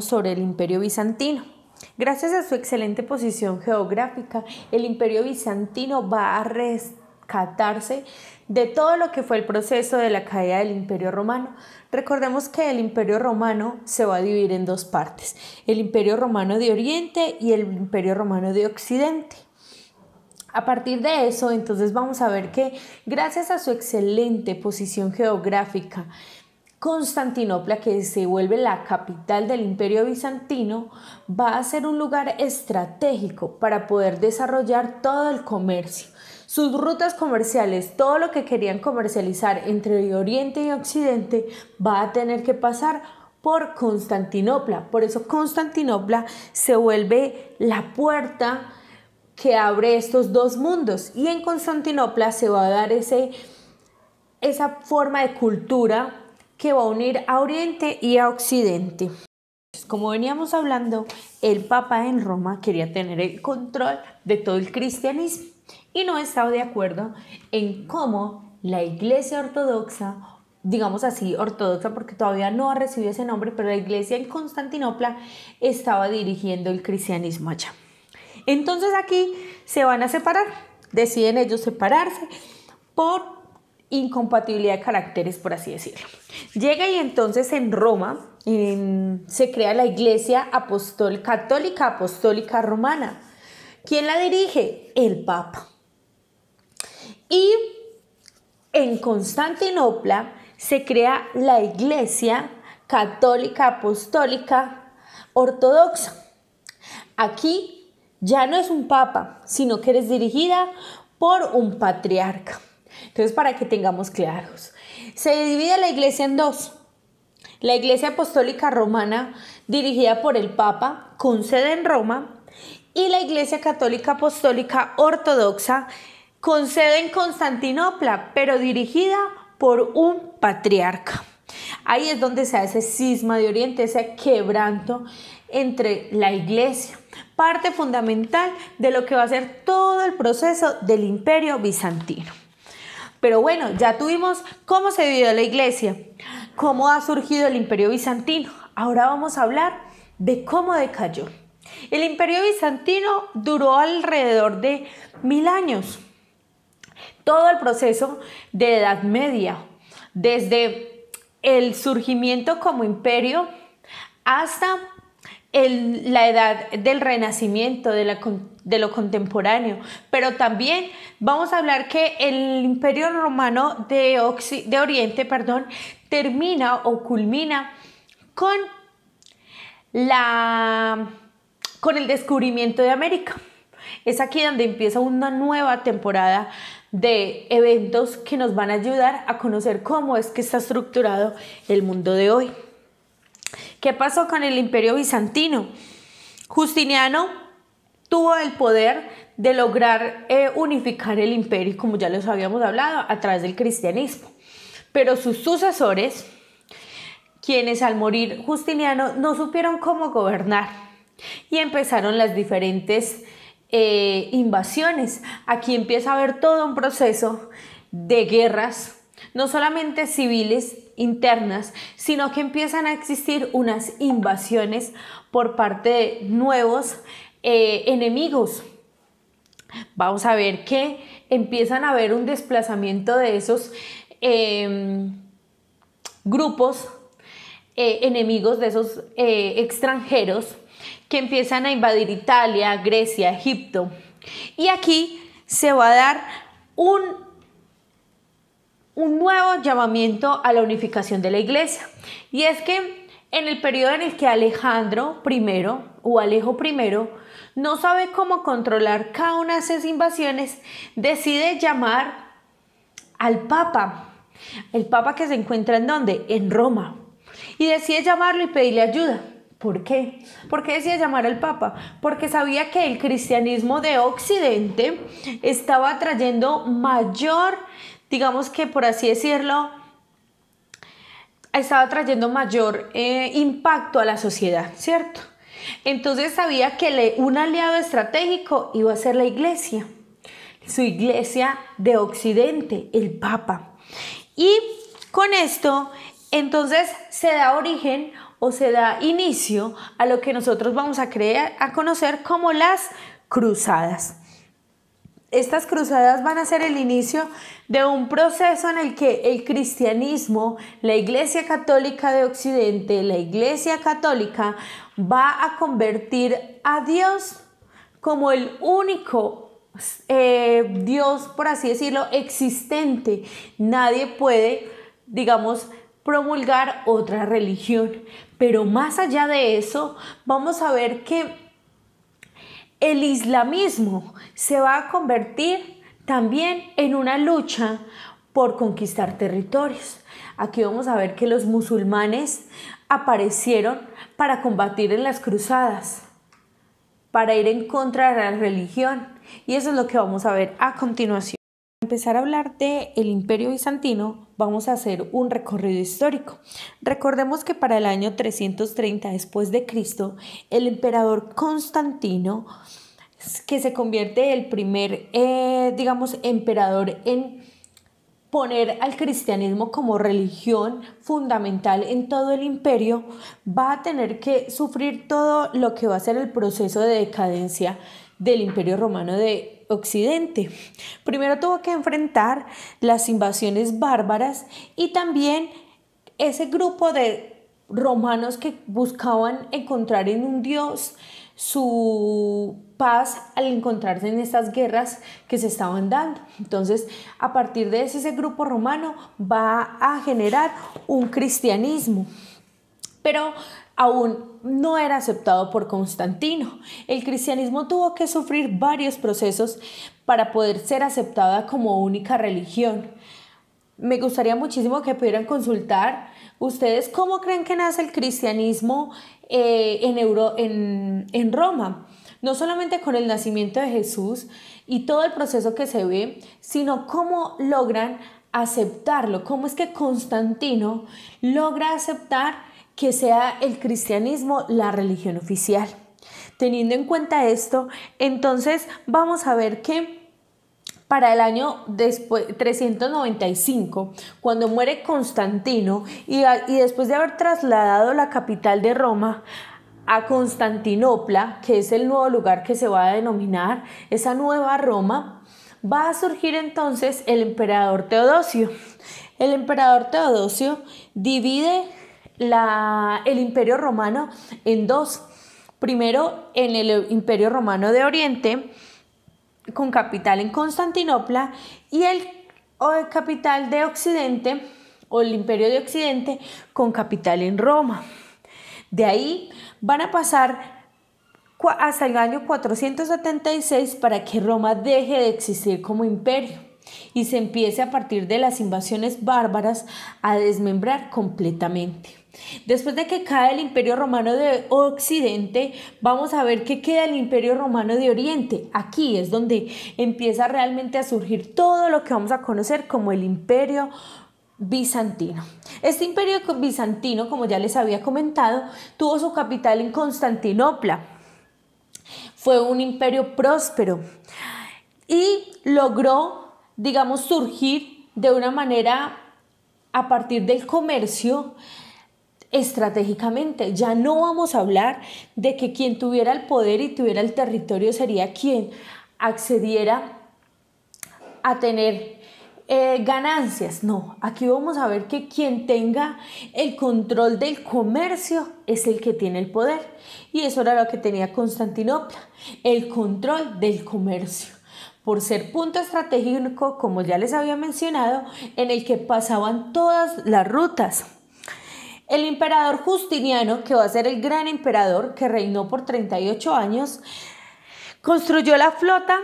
sobre el imperio bizantino. Gracias a su excelente posición geográfica, el imperio bizantino va a rescatarse de todo lo que fue el proceso de la caída del imperio romano. Recordemos que el imperio romano se va a dividir en dos partes, el imperio romano de Oriente y el imperio romano de Occidente. A partir de eso, entonces vamos a ver que gracias a su excelente posición geográfica, Constantinopla, que se vuelve la capital del imperio bizantino, va a ser un lugar estratégico para poder desarrollar todo el comercio. Sus rutas comerciales, todo lo que querían comercializar entre Oriente y Occidente, va a tener que pasar por Constantinopla. Por eso Constantinopla se vuelve la puerta que abre estos dos mundos. Y en Constantinopla se va a dar ese, esa forma de cultura que va a unir a Oriente y a Occidente. Como veníamos hablando, el Papa en Roma quería tener el control de todo el cristianismo y no estaba de acuerdo en cómo la Iglesia Ortodoxa, digamos así, ortodoxa porque todavía no ha recibido ese nombre, pero la Iglesia en Constantinopla estaba dirigiendo el cristianismo allá. Entonces aquí se van a separar, deciden ellos separarse por incompatibilidad de caracteres, por así decirlo. Llega y entonces en Roma se crea la Iglesia Católica Apostólica Romana. ¿Quién la dirige? El Papa. Y en Constantinopla se crea la Iglesia Católica Apostólica Ortodoxa. Aquí ya no es un papa, sino que eres dirigida por un patriarca. Entonces, para que tengamos claros, se divide la iglesia en dos. La iglesia apostólica romana, dirigida por el Papa, con sede en Roma, y la iglesia católica apostólica ortodoxa, con sede en Constantinopla, pero dirigida por un patriarca. Ahí es donde se hace cisma de Oriente, ese quebranto entre la iglesia, parte fundamental de lo que va a ser todo el proceso del imperio bizantino. Pero bueno, ya tuvimos cómo se vivió la iglesia, cómo ha surgido el imperio bizantino. Ahora vamos a hablar de cómo decayó. El imperio bizantino duró alrededor de mil años. Todo el proceso de Edad Media, desde el surgimiento como imperio hasta la edad del renacimiento, de, lo contemporáneo, pero también vamos a hablar que el imperio romano de, de Oriente perdón, termina o culmina con, la, con el descubrimiento de América. Es aquí donde empieza una nueva temporada de eventos que nos van a ayudar a conocer cómo es que está estructurado el mundo de hoy. ¿Qué pasó con el imperio bizantino? Justiniano tuvo el poder de lograr eh, unificar el imperio, como ya les habíamos hablado, a través del cristianismo. Pero sus sucesores, quienes al morir Justiniano no supieron cómo gobernar y empezaron las diferentes eh, invasiones. Aquí empieza a haber todo un proceso de guerras no solamente civiles internas, sino que empiezan a existir unas invasiones por parte de nuevos eh, enemigos. Vamos a ver que empiezan a haber un desplazamiento de esos em, grupos eh, enemigos, de esos eh, extranjeros que empiezan a invadir Italia, Grecia, Egipto. Y aquí se va a dar un un nuevo llamamiento a la unificación de la iglesia. Y es que en el periodo en el que Alejandro I o Alejo I no sabe cómo controlar cada una de esas invasiones, decide llamar al Papa, el Papa que se encuentra en dónde? En Roma. Y decide llamarlo y pedirle ayuda. ¿Por qué? ¿Por qué decía llamar al Papa? Porque sabía que el cristianismo de Occidente estaba trayendo mayor digamos que por así decirlo, estaba trayendo mayor eh, impacto a la sociedad, ¿cierto? Entonces sabía que un aliado estratégico iba a ser la iglesia, su iglesia de Occidente, el Papa. Y con esto, entonces se da origen o se da inicio a lo que nosotros vamos a, a conocer como las cruzadas. Estas cruzadas van a ser el inicio de un proceso en el que el cristianismo, la Iglesia Católica de Occidente, la Iglesia Católica va a convertir a Dios como el único eh, Dios, por así decirlo, existente. Nadie puede, digamos, promulgar otra religión. Pero más allá de eso, vamos a ver que el islamismo se va a convertir también en una lucha por conquistar territorios. Aquí vamos a ver que los musulmanes aparecieron para combatir en las cruzadas, para ir en contra de la religión. Y eso es lo que vamos a ver a continuación empezar a hablar del el imperio bizantino, vamos a hacer un recorrido histórico. Recordemos que para el año 330 después de Cristo, el emperador Constantino, que se convierte el primer, eh, digamos, emperador en poner al cristianismo como religión fundamental en todo el imperio, va a tener que sufrir todo lo que va a ser el proceso de decadencia del imperio romano de Occidente. Primero tuvo que enfrentar las invasiones bárbaras y también ese grupo de romanos que buscaban encontrar en un dios su paz al encontrarse en estas guerras que se estaban dando. Entonces, a partir de ese, ese grupo romano va a generar un cristianismo. Pero aún no era aceptado por Constantino. El cristianismo tuvo que sufrir varios procesos para poder ser aceptada como única religión. Me gustaría muchísimo que pudieran consultar ustedes cómo creen que nace el cristianismo eh, en, en Roma. No solamente con el nacimiento de Jesús y todo el proceso que se ve, sino cómo logran aceptarlo, cómo es que Constantino logra aceptar que sea el cristianismo la religión oficial. Teniendo en cuenta esto, entonces vamos a ver que para el año después, 395, cuando muere Constantino y, y después de haber trasladado la capital de Roma a Constantinopla, que es el nuevo lugar que se va a denominar esa nueva Roma, va a surgir entonces el emperador Teodosio. El emperador Teodosio divide el imperio romano en dos. Primero, en el imperio romano de Oriente, con capital en Constantinopla, y el, capital de Occidente, o el imperio de Occidente, con capital en Roma. De ahí van a pasar hasta el año 476 para que Roma deje de existir como imperio y se empiece a partir de las invasiones bárbaras a desmembrar completamente. Después de que cae el imperio romano de Occidente, vamos a ver que queda el imperio romano de Oriente. Aquí es donde empieza realmente a surgir todo lo que vamos a conocer como el imperio bizantino. Este imperio bizantino, como ya les había comentado, tuvo su capital en Constantinopla. Fue un imperio próspero y logró, digamos, surgir de una manera a partir del comercio estratégicamente. Ya no vamos a hablar de que quien tuviera el poder y tuviera el territorio sería quien accediera a tener eh, ganancias. No, aquí vamos a ver que quien tenga el control del comercio es el que tiene el poder. Y eso era lo que tenía Constantinopla, el control del comercio por ser punto estratégico, como ya les había mencionado, en el que pasaban todas las rutas el emperador Justiniano, que va a ser el gran emperador que reinó por 38 años, construyó la flota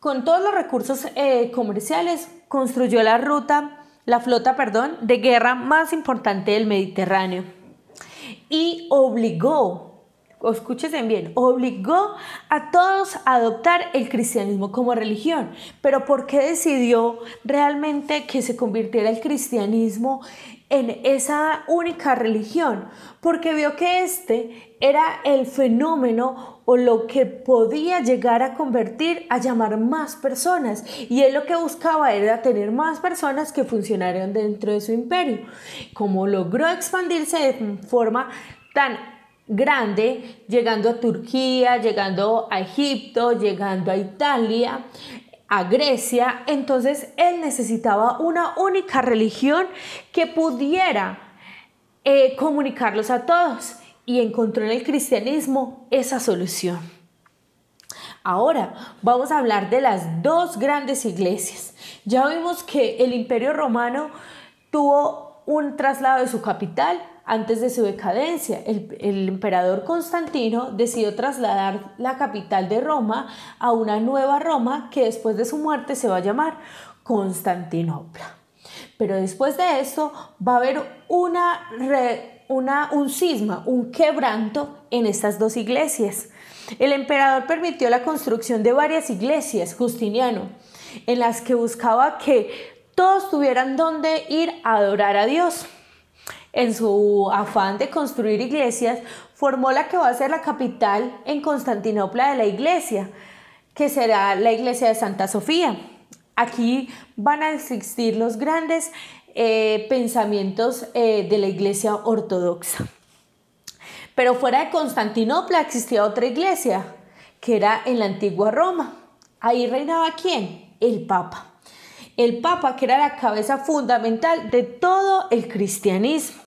con todos los recursos eh, comerciales, construyó la ruta, la flota, perdón, de guerra más importante del Mediterráneo y obligó, escúchense bien, obligó a todos a adoptar el cristianismo como religión. Pero ¿por qué decidió realmente que se convirtiera el cristianismo en esa única religión, porque vio que este era el fenómeno o lo que podía llegar a convertir a llamar más personas. Y él lo que buscaba era tener más personas que funcionaran dentro de su imperio. Como logró expandirse de forma tan grande, llegando a Turquía, llegando a Egipto, llegando a Italia, a Grecia, entonces él necesitaba una única religión que pudiera eh, comunicarlos a todos y encontró en el cristianismo esa solución. Ahora vamos a hablar de las dos grandes iglesias. Ya vimos que el imperio romano tuvo un traslado de su capital antes de su decadencia. El, emperador Constantino decidió trasladar la capital de Roma a una nueva Roma que después de su muerte se va a llamar Constantinopla. Pero después de esto va a haber una, una, un cisma, un quebranto en estas dos iglesias. El emperador permitió la construcción de varias iglesias, Justiniano, en las que buscaba que todos tuvieran donde ir a adorar a Dios. En su afán de construir iglesias, formó la que va a ser la capital en Constantinopla de la iglesia, que será la iglesia de Santa Sofía. Aquí van a existir los grandes eh, pensamientos eh, de la iglesia ortodoxa. Pero fuera de Constantinopla existía otra iglesia, que era en la antigua Roma. Ahí reinaba quién? El Papa. El Papa, que era la cabeza fundamental de todo el cristianismo.